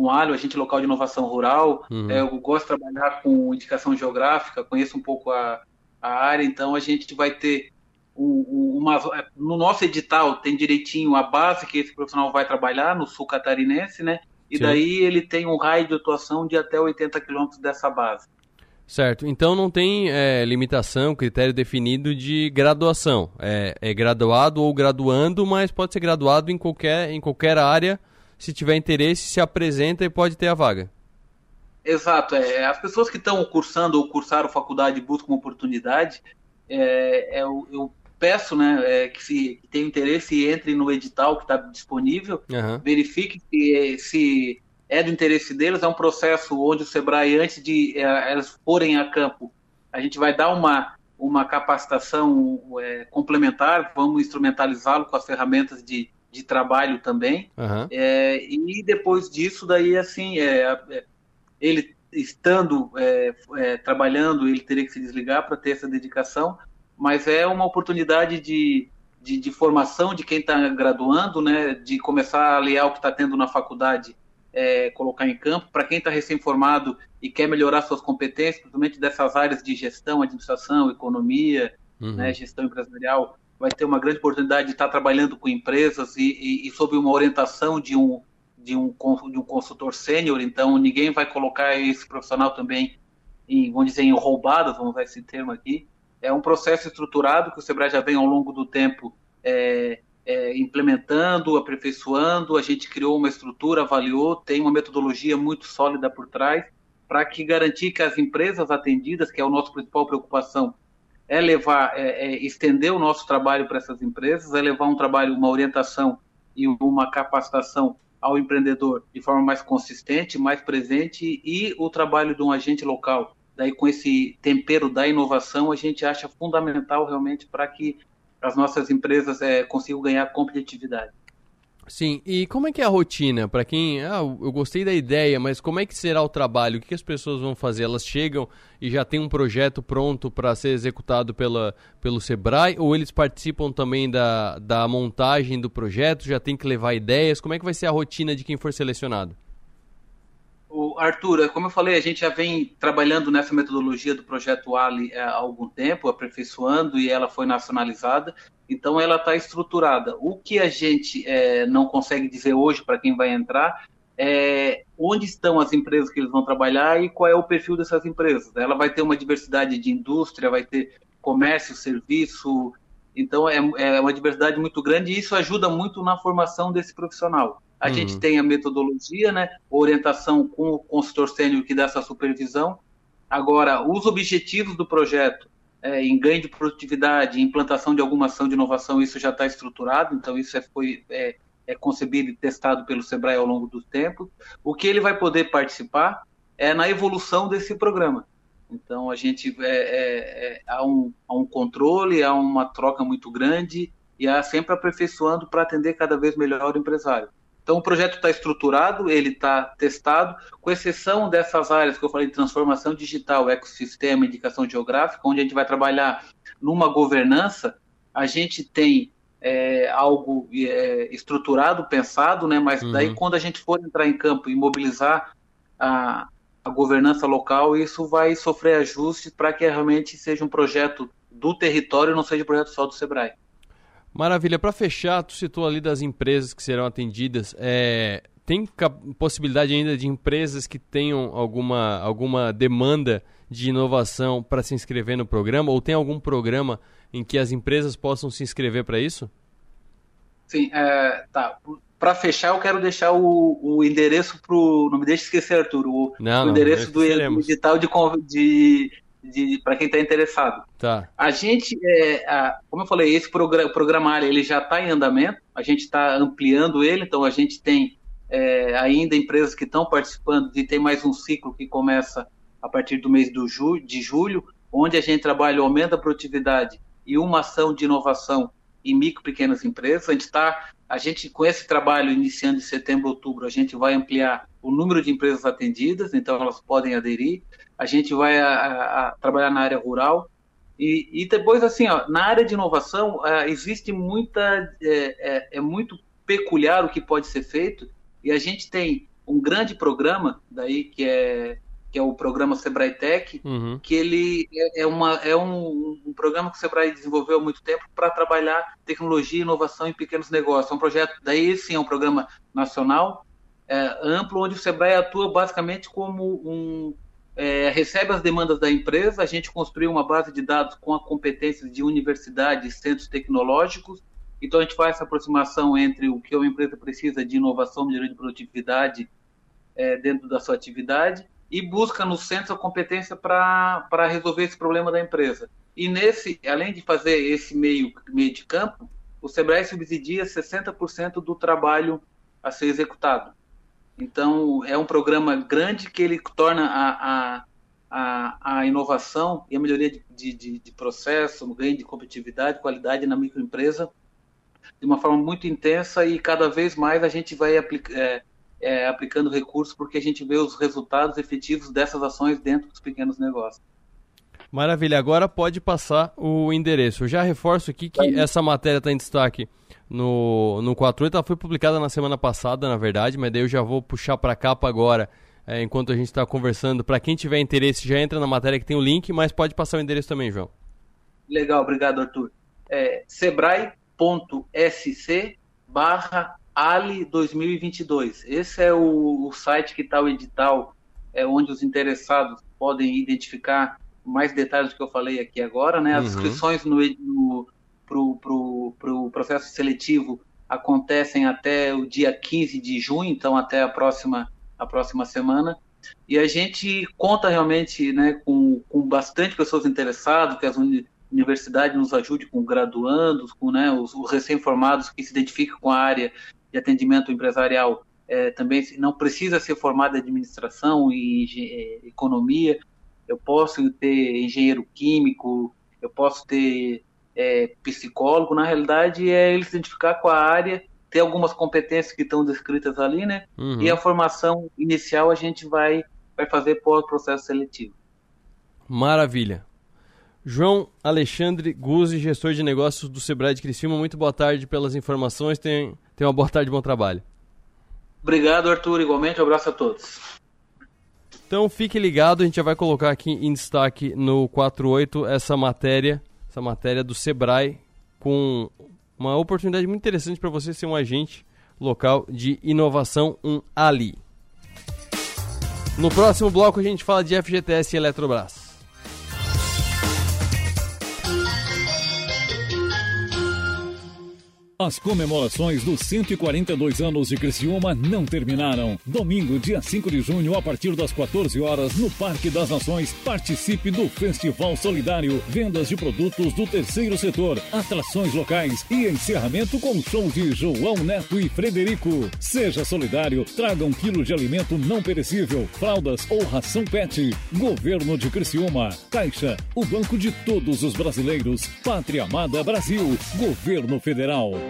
um alho, agente local de inovação rural. Uhum. É, eu gosto de trabalhar com indicação geográfica, conheço um pouco a, a área, então a gente vai ter um, uma. No nosso edital tem direitinho a base que esse profissional vai trabalhar no sul catarinense, né? E Sim. daí ele tem um raio de atuação de até 80 quilômetros dessa base. Certo, então não tem é, limitação, critério definido de graduação. É, é, graduado ou graduando, mas pode ser graduado em qualquer, em qualquer área se tiver interesse, se apresenta e pode ter a vaga. Exato, é, as pessoas que estão cursando ou cursaram faculdade buscam uma oportunidade, é, é, eu, eu, peço né, é, que se que tenham interesse entre no edital que está disponível, uhum. verifique se, se é do interesse deles, é um processo onde o Sebrae, antes de é, elas forem a campo, a gente vai dar uma, uma capacitação é, complementar, vamos instrumentalizá-lo com as ferramentas de, de trabalho também. Uhum. É, e depois disso, daí, assim, é, é ele estando é, é, trabalhando, ele teria que se desligar para ter essa dedicação, mas é uma oportunidade de, de, de formação de quem está graduando, né, de começar a aliar o que está tendo na faculdade, é, colocar em campo. Para quem está recém-formado e quer melhorar suas competências, principalmente dessas áreas de gestão, administração, economia, uhum. né, gestão empresarial, vai ter uma grande oportunidade de estar trabalhando com empresas e, e, e sob uma orientação de um, de um, de um consultor sênior, então ninguém vai colocar esse profissional também em, vamos dizer, em roubadas, vamos usar esse termo aqui. É um processo estruturado que o Sebrae já vem ao longo do tempo é, é, implementando, aperfeiçoando. A gente criou uma estrutura, avaliou, tem uma metodologia muito sólida por trás para que garantir que as empresas atendidas, que é a nossa principal preocupação, é levar, é, é estender o nosso trabalho para essas empresas, é levar um trabalho, uma orientação e uma capacitação ao empreendedor de forma mais consistente, mais presente e o trabalho de um agente local daí com esse tempero da inovação, a gente acha fundamental realmente para que as nossas empresas é, consigam ganhar competitividade. Sim, e como é que é a rotina? Para quem, ah, eu gostei da ideia, mas como é que será o trabalho? O que as pessoas vão fazer? Elas chegam e já tem um projeto pronto para ser executado pela, pelo Sebrae? Ou eles participam também da, da montagem do projeto? Já tem que levar ideias? Como é que vai ser a rotina de quem for selecionado? O Arthur, como eu falei, a gente já vem trabalhando nessa metodologia do projeto Ali há algum tempo, aperfeiçoando e ela foi nacionalizada. Então ela está estruturada. O que a gente é, não consegue dizer hoje para quem vai entrar é onde estão as empresas que eles vão trabalhar e qual é o perfil dessas empresas. Ela vai ter uma diversidade de indústria, vai ter comércio, serviço. Então é, é uma diversidade muito grande e isso ajuda muito na formação desse profissional. A uhum. gente tem a metodologia, né, orientação com o consultor sênior que dá essa supervisão. Agora, os objetivos do projeto é, em ganho de produtividade, implantação de alguma ação de inovação, isso já está estruturado, então isso é, foi é, é, concebido e testado pelo Sebrae ao longo do tempo. O que ele vai poder participar é na evolução desse programa. Então a gente é, é, é há, um, há um controle, há uma troca muito grande e há sempre aperfeiçoando para atender cada vez melhor o empresário. Então o projeto está estruturado, ele está testado, com exceção dessas áreas que eu falei de transformação digital, ecossistema, indicação geográfica, onde a gente vai trabalhar numa governança, a gente tem é, algo é, estruturado, pensado, né? Mas uhum. daí quando a gente for entrar em campo e mobilizar a, a governança local, isso vai sofrer ajustes para que realmente seja um projeto do território, não seja um projeto só do Sebrae. Maravilha. Para fechar, tu citou ali das empresas que serão atendidas. É, tem possibilidade ainda de empresas que tenham alguma, alguma demanda de inovação para se inscrever no programa? Ou tem algum programa em que as empresas possam se inscrever para isso? Sim, é, tá. Para fechar, eu quero deixar o, o endereço para Não me deixe esquecer, Arthur. O, não, o endereço do edital de, de, para quem está interessado. Tá. A gente, é, a, como eu falei, esse programa, programário ele já está em andamento, a gente está ampliando ele, então a gente tem é, ainda empresas que estão participando e tem mais um ciclo que começa a partir do mês do ju, de julho, onde a gente trabalha o aumento da produtividade e uma ação de inovação em micro e pequenas empresas. A gente está, a gente com esse trabalho iniciando em setembro, outubro, a gente vai ampliar o número de empresas atendidas, então elas podem aderir a gente vai a, a trabalhar na área rural. E, e, depois, assim, ó, na área de inovação, uh, existe muita. É, é, é, muito peculiar o que pode ser feito, e a gente tem um grande programa, daí que é, que é o programa Sebrae Tech, uhum. que ele é, é uma, é um, um, programa que o Sebrae desenvolveu há muito tempo para trabalhar tecnologia e inovação em pequenos negócios. É um projeto, daí sim, é um programa nacional, é, amplo, onde o Sebrae atua basicamente como um é, recebe as demandas da empresa, a gente construiu uma base de dados com a competências de universidades, centros tecnológicos, então a gente faz essa aproximação entre o que uma empresa precisa de inovação, melhoria de produtividade é, dentro da sua atividade e busca no centro a competência para resolver esse problema da empresa. E nesse, além de fazer esse meio, meio de campo, o Sebrae subsidia 60% do trabalho a ser executado. Então, é um programa grande que ele torna a, a, a, a inovação e a melhoria de, de, de processo, um ganho de competitividade, qualidade na microempresa de uma forma muito intensa e cada vez mais a gente vai aplica, é, é, aplicando recursos porque a gente vê os resultados efetivos dessas ações dentro dos pequenos negócios. Maravilha, agora pode passar o endereço. Eu já reforço aqui que essa matéria está em destaque no, no 48. Ela foi publicada na semana passada, na verdade, mas daí eu já vou puxar para a capa agora, é, enquanto a gente está conversando. Para quem tiver interesse, já entra na matéria que tem o link, mas pode passar o endereço também, João. Legal, obrigado, Arthur. É, sebrae.sc barra Ali 2022. Esse é o, o site que está o edital, é onde os interessados podem identificar mais detalhes do que eu falei aqui agora, né? As uhum. inscrições no, no para o pro, pro processo seletivo acontecem até o dia 15 de junho, então até a próxima, a próxima semana. E a gente conta realmente né, com, com bastante pessoas interessadas, que as uni universidades nos ajudem com graduandos, com né, os, os recém-formados que se identificam com a área de atendimento empresarial. É, também não precisa ser formado em administração e, e economia, eu posso ter engenheiro químico, eu posso ter é, psicólogo. Na realidade, é ele se identificar com a área, ter algumas competências que estão descritas ali, né? Uhum. E a formação inicial a gente vai, vai fazer pós processo seletivo. Maravilha. João Alexandre Guzzi, gestor de negócios do Sebrae de Criciúma, muito boa tarde pelas informações. Tenha, tenha uma boa tarde, bom trabalho. Obrigado, Arthur. Igualmente, um abraço a todos. Então fique ligado, a gente já vai colocar aqui em destaque no 48 essa matéria, essa matéria do Sebrae com uma oportunidade muito interessante para você ser um agente local de inovação, um Ali. No próximo bloco a gente fala de FGTS e Eletrobras. As comemorações dos 142 anos de Criciúma não terminaram. Domingo, dia 5 de junho, a partir das 14 horas, no Parque das Nações, participe do Festival Solidário, vendas de produtos do terceiro setor, atrações locais e encerramento com show de João Neto e Frederico. Seja solidário, traga um quilo de alimento não perecível, fraldas ou ração pet. Governo de Criciúma, Caixa, o banco de todos os brasileiros. Pátria Amada Brasil, Governo Federal.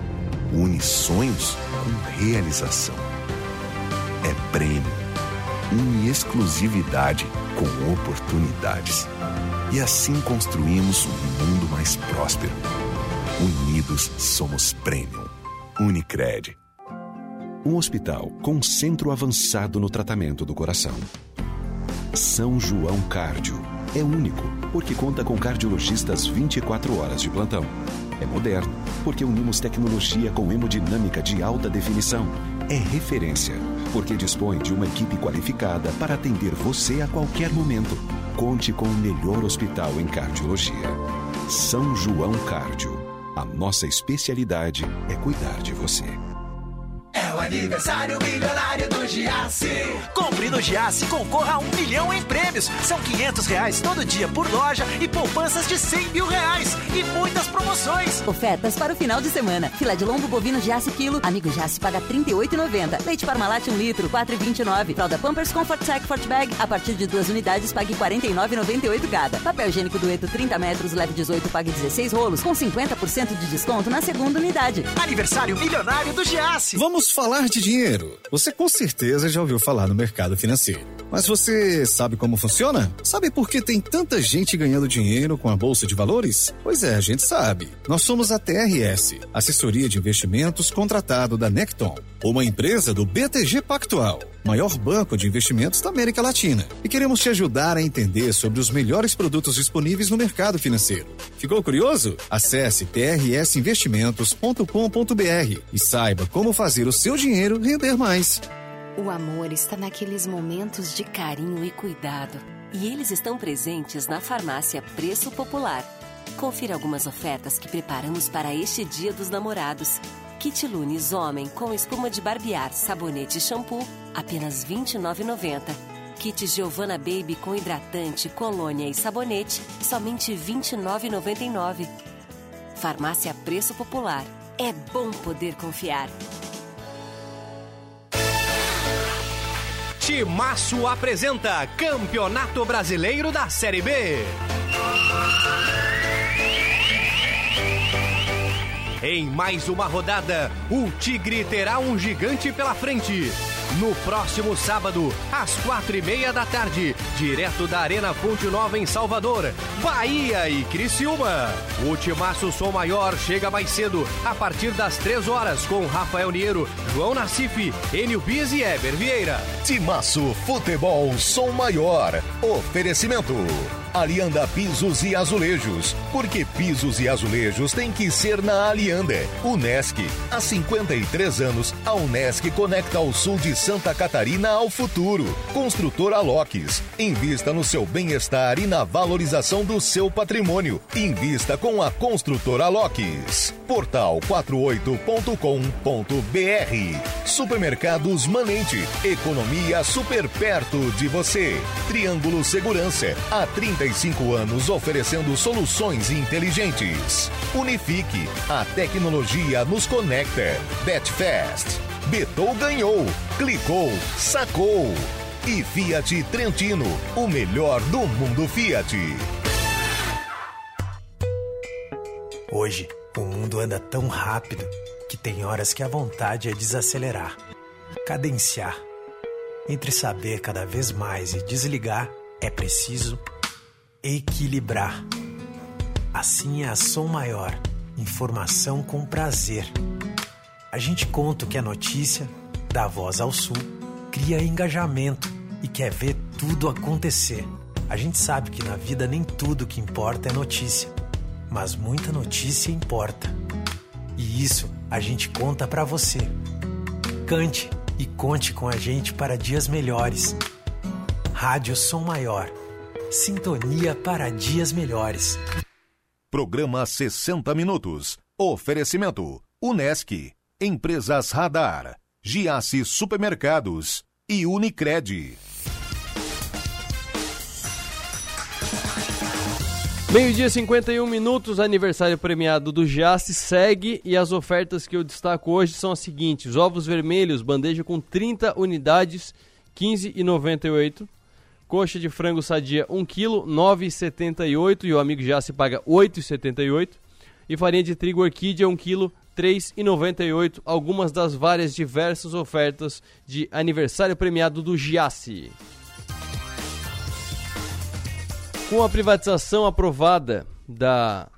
une sonhos com realização. É prêmio, une exclusividade com oportunidades. E assim construímos um mundo mais próspero. Unidos somos Premium. Unicred. Um hospital com centro avançado no tratamento do coração. São João Cárdio. É único, porque conta com cardiologistas 24 horas de plantão é moderno, porque unimos tecnologia com hemodinâmica de alta definição. É referência, porque dispõe de uma equipe qualificada para atender você a qualquer momento. Conte com o melhor hospital em cardiologia. São João Cárdio. A nossa especialidade é cuidar de você. Aniversário milionário do Giasse. Compre no Giasse e concorra a um milhão em prêmios. São 500 reais todo dia por loja e poupanças de 100 mil reais. E muitas promoções. Ofertas para o final de semana. Fila de lombo bovino Giasse quilo. Amigo Giasse paga R$ 38,90. Leite Parmalat 1 litro, R$ 4,29. Fralda Pampers Comfort Sec Fort Bag. A partir de duas unidades, pague R$ 49,98 cada. Papel higiênico dueto 30 metros, leve 18, pague 16 rolos. Com 50% de desconto na segunda unidade. Aniversário milionário do Giasse. Vamos falar de dinheiro. Você com certeza já ouviu falar no mercado financeiro. Mas você sabe como funciona? Sabe por que tem tanta gente ganhando dinheiro com a Bolsa de Valores? Pois é, a gente sabe. Nós somos a TRS, assessoria de investimentos contratado da Necton, uma empresa do BTG Pactual, maior banco de investimentos da América Latina. E queremos te ajudar a entender sobre os melhores produtos disponíveis no mercado financeiro. Ficou curioso? Acesse trsinvestimentos.com.br e saiba como fazer o seu dinheiro render mais. O amor está naqueles momentos de carinho e cuidado. E eles estão presentes na farmácia Preço Popular. Confira algumas ofertas que preparamos para este Dia dos Namorados. Kit Lunes Homem com espuma de barbear, sabonete e shampoo, apenas R$ 29,90. Kit Giovanna Baby com hidratante, colônia e sabonete, somente R$ 29,99. Farmácia Preço Popular. É bom poder confiar. Timaço apresenta Campeonato Brasileiro da Série B. Em mais uma rodada, o Tigre terá um gigante pela frente. no próximo sábado, às quatro e meia da tarde, direto da Arena Fonte Nova em Salvador, Bahia e Criciúma. O Timaço Som Maior chega mais cedo, a partir das três horas, com Rafael Niero, João Nassif, Enio Bis e Eber Vieira. Timaço Futebol Som Maior. Oferecimento. Alianda Pisos e Azulejos. Porque pisos e azulejos tem que ser na Alianda. Unesc. Há 53 anos, a Unesc conecta o sul de Santa Catarina ao futuro. Construtora Locks. Invista no seu bem-estar e na valorização do seu patrimônio. Invista com a Construtora Locks. Portal 48.com.br. Supermercados Manente. Economia super perto de você. Triângulo Segurança. Há 35 anos oferecendo soluções inteligentes. Unifique. A tecnologia nos conecta. Betfast. Betou ganhou. Clicou. Sacou. E Fiat Trentino. O melhor do mundo Fiat. Hoje, o mundo anda tão rápido que tem horas que a vontade é desacelerar, cadenciar. Entre saber cada vez mais e desligar, é preciso equilibrar. Assim é a Som Maior, informação com prazer. A gente conta o que é notícia, dá voz ao sul, cria engajamento e quer ver tudo acontecer. A gente sabe que na vida nem tudo que importa é notícia, mas muita notícia importa. E isso a gente conta para você. Cante e conte com a gente para dias melhores. Rádio Som Maior. Sintonia para dias melhores. Programa 60 Minutos. Oferecimento. Unesc. Empresas Radar. Giasse Supermercados. E Unicred. Meio-dia 51 minutos, aniversário premiado do Jace segue e as ofertas que eu destaco hoje são as seguintes: ovos vermelhos, bandeja com 30 unidades, 15,98. Coxa de frango sadia 1 kg, 9,78 e o amigo Jace paga 8,78. E farinha de trigo orquídea 1 kg, 3,98. Algumas das várias diversas ofertas de aniversário premiado do Giasse. Com a privatização aprovada da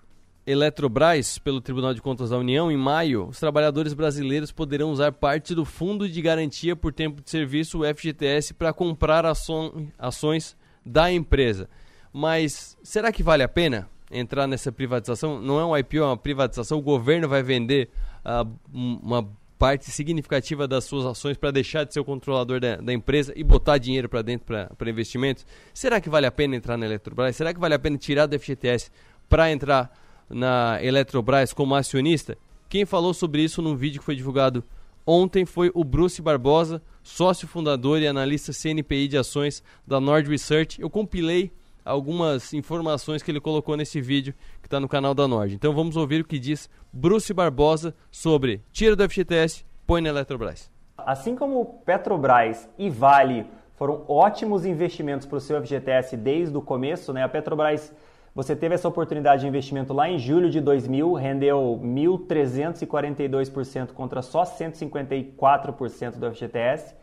Eletrobras pelo Tribunal de Contas da União em maio, os trabalhadores brasileiros poderão usar parte do Fundo de Garantia por Tempo de Serviço, o FGTS, para comprar ações da empresa. Mas será que vale a pena entrar nessa privatização? Não é um IPO, é uma privatização. O governo vai vender uh, uma parte significativa das suas ações para deixar de ser o controlador da, da empresa e botar dinheiro para dentro para investimentos? Será que vale a pena entrar na Eletrobras? Será que vale a pena tirar do FGTS para entrar na Eletrobras como acionista? Quem falou sobre isso num vídeo que foi divulgado ontem foi o Bruce Barbosa, sócio fundador e analista CNPI de ações da Nord Research. Eu compilei algumas informações que ele colocou nesse vídeo que está no canal da Nord. Então vamos ouvir o que diz Bruce Barbosa sobre tira do FGTS, põe na Eletrobras. Assim como Petrobras e Vale foram ótimos investimentos para o seu FGTS desde o começo, né? A Petrobras, você teve essa oportunidade de investimento lá em julho de 2000, rendeu 1.342% contra só 154% do FGTS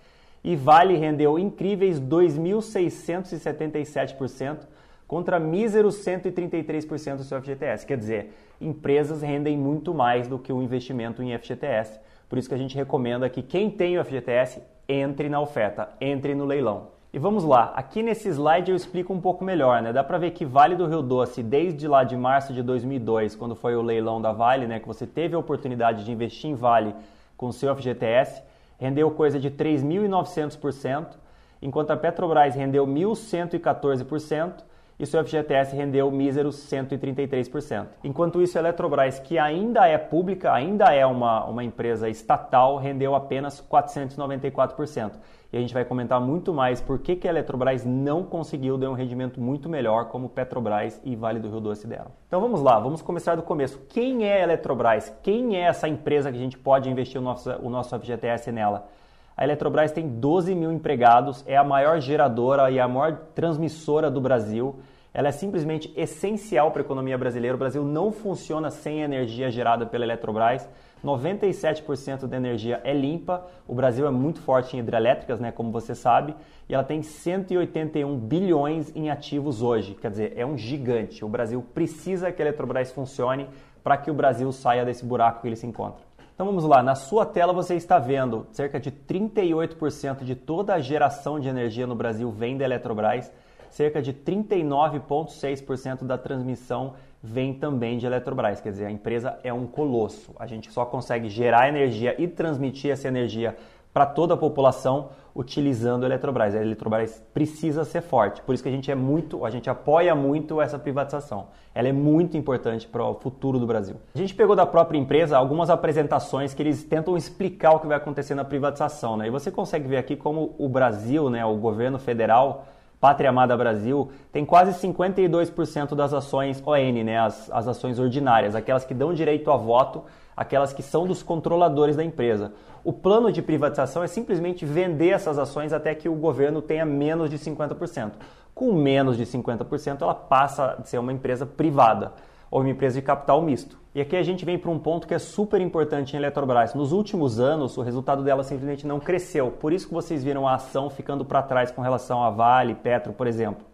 e Vale rendeu incríveis 2.677% contra míseros 133% do seu FGTS. Quer dizer, empresas rendem muito mais do que o investimento em FGTS. Por isso que a gente recomenda que quem tem o FGTS entre na oferta, entre no leilão. E vamos lá, aqui nesse slide eu explico um pouco melhor, né? Dá para ver que Vale do Rio Doce, desde lá de março de 2002, quando foi o leilão da Vale, né, que você teve a oportunidade de investir em Vale com o seu FGTS, rendeu coisa de 3.900%, enquanto a Petrobras rendeu 1.114% e seu FGTS rendeu míseros 133%. Enquanto isso, a Eletrobras, que ainda é pública, ainda é uma, uma empresa estatal, rendeu apenas 494%. E a gente vai comentar muito mais por que, que a Eletrobras não conseguiu dar um rendimento muito melhor como Petrobras e Vale do Rio Doce dela. Então vamos lá, vamos começar do começo. Quem é a Eletrobras? Quem é essa empresa que a gente pode investir o nosso, o nosso FGTS nela? A Eletrobras tem 12 mil empregados, é a maior geradora e a maior transmissora do Brasil. Ela é simplesmente essencial para a economia brasileira. O Brasil não funciona sem energia gerada pela Eletrobras. 97% da energia é limpa. O Brasil é muito forte em hidrelétricas, né, como você sabe, e ela tem 181 bilhões em ativos hoje. Quer dizer, é um gigante. O Brasil precisa que a Eletrobras funcione para que o Brasil saia desse buraco que ele se encontra. Então vamos lá, na sua tela você está vendo cerca de 38% de toda a geração de energia no Brasil vem da Eletrobras cerca de 39,6% da transmissão vem também de Eletrobras. Quer dizer, a empresa é um colosso. A gente só consegue gerar energia e transmitir essa energia para toda a população utilizando a Eletrobras. A Eletrobras precisa ser forte. Por isso que a gente é muito, a gente apoia muito essa privatização. Ela é muito importante para o futuro do Brasil. A gente pegou da própria empresa algumas apresentações que eles tentam explicar o que vai acontecer na privatização, né? E você consegue ver aqui como o Brasil, né, o governo federal Pátria Amada Brasil tem quase 52% das ações ON, né, as, as ações ordinárias, aquelas que dão direito a voto, aquelas que são dos controladores da empresa. O plano de privatização é simplesmente vender essas ações até que o governo tenha menos de 50%. Com menos de 50%, ela passa a ser uma empresa privada ou uma empresa de capital misto. E aqui a gente vem para um ponto que é super importante em Eletrobras. Nos últimos anos, o resultado dela simplesmente não cresceu. Por isso que vocês viram a ação ficando para trás com relação a Vale, Petro, por exemplo.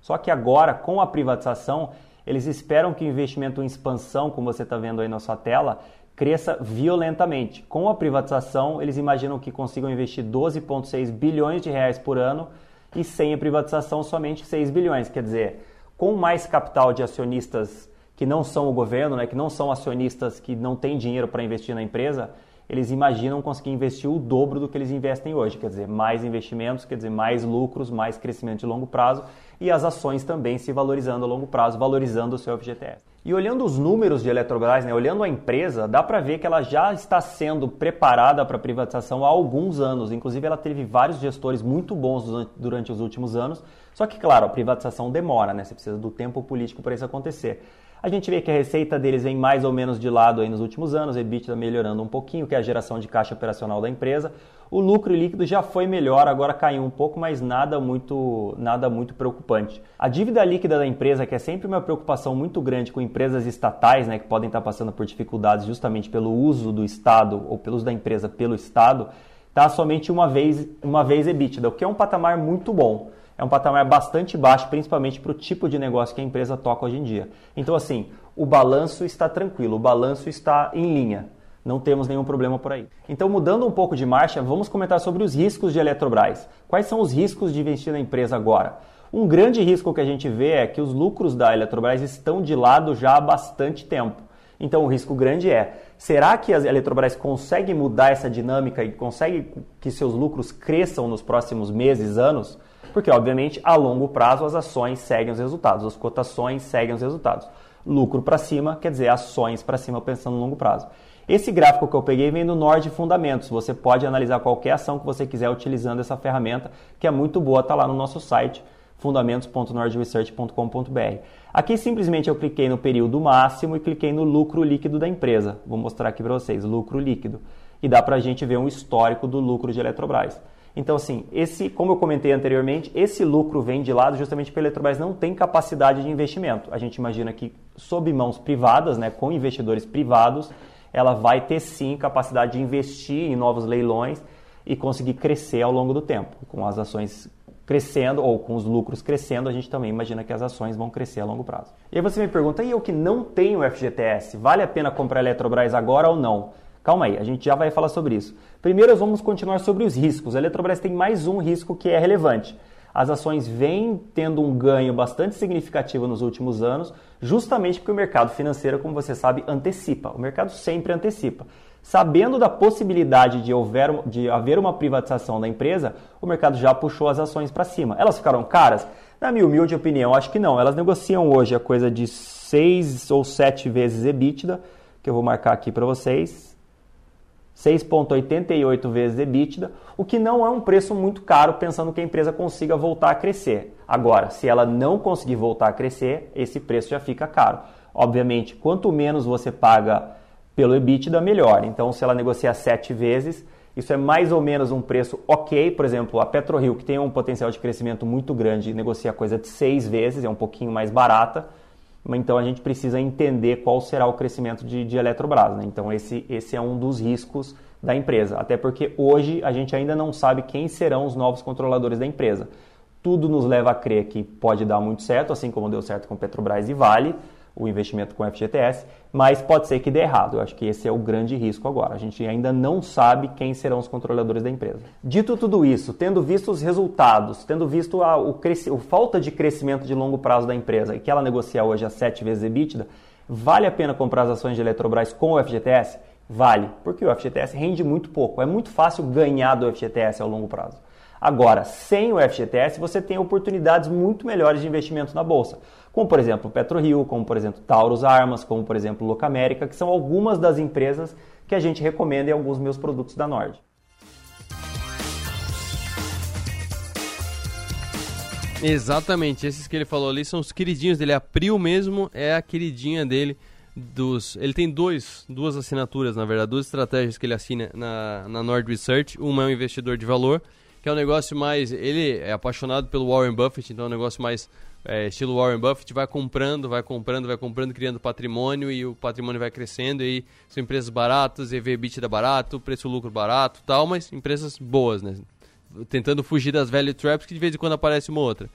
Só que agora, com a privatização, eles esperam que o investimento em expansão, como você está vendo aí na sua tela, cresça violentamente. Com a privatização, eles imaginam que consigam investir 12,6 bilhões de reais por ano e sem a privatização somente 6 bilhões. Quer dizer, com mais capital de acionistas que não são o governo, né, que não são acionistas que não têm dinheiro para investir na empresa, eles imaginam conseguir investir o dobro do que eles investem hoje, quer dizer, mais investimentos, quer dizer, mais lucros, mais crescimento de longo prazo e as ações também se valorizando a longo prazo, valorizando o seu FGTS. E olhando os números de Eletrobras, né, olhando a empresa, dá para ver que ela já está sendo preparada para privatização há alguns anos. Inclusive, ela teve vários gestores muito bons durante os últimos anos. Só que, claro, a privatização demora, né? Você precisa do tempo político para isso acontecer. A gente vê que a receita deles vem mais ou menos de lado aí nos últimos anos, a EBITDA melhorando um pouquinho, que é a geração de caixa operacional da empresa. O lucro líquido já foi melhor, agora caiu um pouco, mas nada muito, nada muito preocupante. A dívida líquida da empresa, que é sempre uma preocupação muito grande com empresas estatais, né, que podem estar passando por dificuldades justamente pelo uso do Estado ou pelo uso da empresa pelo Estado, está somente uma vez, uma vez EBITDA, o que é um patamar muito bom é um patamar bastante baixo, principalmente para o tipo de negócio que a empresa toca hoje em dia. Então, assim, o balanço está tranquilo, o balanço está em linha. Não temos nenhum problema por aí. Então, mudando um pouco de marcha, vamos comentar sobre os riscos de Eletrobras. Quais são os riscos de investir na empresa agora? Um grande risco que a gente vê é que os lucros da Eletrobras estão de lado já há bastante tempo. Então, o risco grande é: será que a Eletrobras consegue mudar essa dinâmica e consegue que seus lucros cresçam nos próximos meses, anos? Porque, obviamente, a longo prazo as ações seguem os resultados, as cotações seguem os resultados. Lucro para cima quer dizer ações para cima pensando no longo prazo. Esse gráfico que eu peguei vem do Nord Fundamentos. Você pode analisar qualquer ação que você quiser utilizando essa ferramenta, que é muito boa, está lá no nosso site fundamentos.nordresearch.com.br. Aqui simplesmente eu cliquei no período máximo e cliquei no lucro líquido da empresa. Vou mostrar aqui para vocês, lucro líquido. E dá para a gente ver um histórico do lucro de Eletrobras. Então, assim, esse, como eu comentei anteriormente, esse lucro vem de lado justamente porque a Eletrobras não tem capacidade de investimento. A gente imagina que, sob mãos privadas, né, com investidores privados, ela vai ter sim capacidade de investir em novos leilões e conseguir crescer ao longo do tempo. Com as ações crescendo ou com os lucros crescendo, a gente também imagina que as ações vão crescer a longo prazo. E aí você me pergunta, e eu que não tenho FGTS, vale a pena comprar a Eletrobras agora ou não? Calma aí, a gente já vai falar sobre isso. Primeiro, vamos continuar sobre os riscos. A Eletrobras tem mais um risco que é relevante. As ações vêm tendo um ganho bastante significativo nos últimos anos, justamente porque o mercado financeiro, como você sabe, antecipa. O mercado sempre antecipa. Sabendo da possibilidade de, houver, de haver uma privatização da empresa, o mercado já puxou as ações para cima. Elas ficaram caras? Na minha humilde opinião, acho que não. Elas negociam hoje a coisa de 6 ou 7 vezes EBITDA, que eu vou marcar aqui para vocês 6,88 vezes EBITDA, o que não é um preço muito caro pensando que a empresa consiga voltar a crescer. Agora, se ela não conseguir voltar a crescer, esse preço já fica caro. Obviamente, quanto menos você paga pelo EBITDA, melhor. Então, se ela negocia 7 vezes, Isso é mais ou menos um preço ok. Por exemplo, a PetroRio, que tem um potencial de crescimento muito grande, negocia coisa de seis vezes, é um pouquinho mais barata. Então a gente precisa entender qual será o crescimento de, de Eletrobras. Né? Então esse, esse é um dos riscos da empresa. Até porque hoje a gente ainda não sabe quem serão os novos controladores da empresa. Tudo nos leva a crer que pode dar muito certo, assim como deu certo com Petrobras e Vale o investimento com FGTS, mas pode ser que dê errado. Eu acho que esse é o grande risco agora. A gente ainda não sabe quem serão os controladores da empresa. Dito tudo isso, tendo visto os resultados, tendo visto a, o, falta de crescimento de longo prazo da empresa e que ela negocia hoje a 7 vezes EBITDA, vale a pena comprar as ações de Eletrobras com o FGTS? Vale, porque o FGTS rende muito pouco. É muito fácil ganhar do FGTS ao longo prazo. Agora, sem o FGTS, você tem oportunidades muito melhores de investimento na bolsa como por exemplo PetroRio, como por exemplo Taurus Armas, como por exemplo Locamérica, que são algumas das empresas que a gente recomenda em alguns meus produtos da Nord. Exatamente, esses que ele falou ali são os queridinhos dele. A Prio mesmo é a queridinha dele dos. Ele tem dois, duas assinaturas, na verdade, duas estratégias que ele assina na, na Nord Research. Uma é um investidor de valor, que é um negócio mais. Ele é apaixonado pelo Warren Buffett, então é um negócio mais é, estilo Warren Buffett, vai comprando, vai comprando, vai comprando, criando patrimônio e o patrimônio vai crescendo. E são empresas baratas, EV EBITDA barato, preço-lucro barato tal, mas empresas boas, né? Tentando fugir das value traps que de vez em quando aparece uma outra.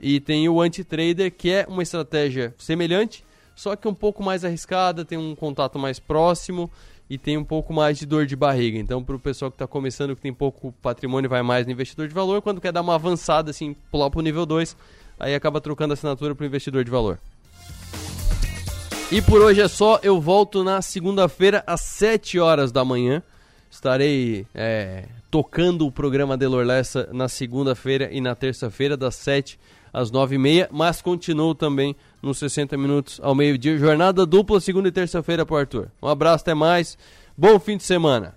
E tem o anti-trader, que é uma estratégia semelhante, só que um pouco mais arriscada, tem um contato mais próximo e tem um pouco mais de dor de barriga. Então, para o pessoal que está começando, que tem pouco patrimônio, vai mais no investidor de valor. Quando quer dar uma avançada, assim, pular para o nível 2, aí acaba trocando a assinatura para o investidor de valor. E por hoje é só, eu volto na segunda-feira às 7 horas da manhã. Estarei é, tocando o programa de Lorlessa na segunda-feira e na terça-feira, das 7 às 9h30, mas continuo também nos 60 minutos ao meio-dia. Jornada dupla, segunda e terça-feira para Arthur. Um abraço, até mais. Bom fim de semana.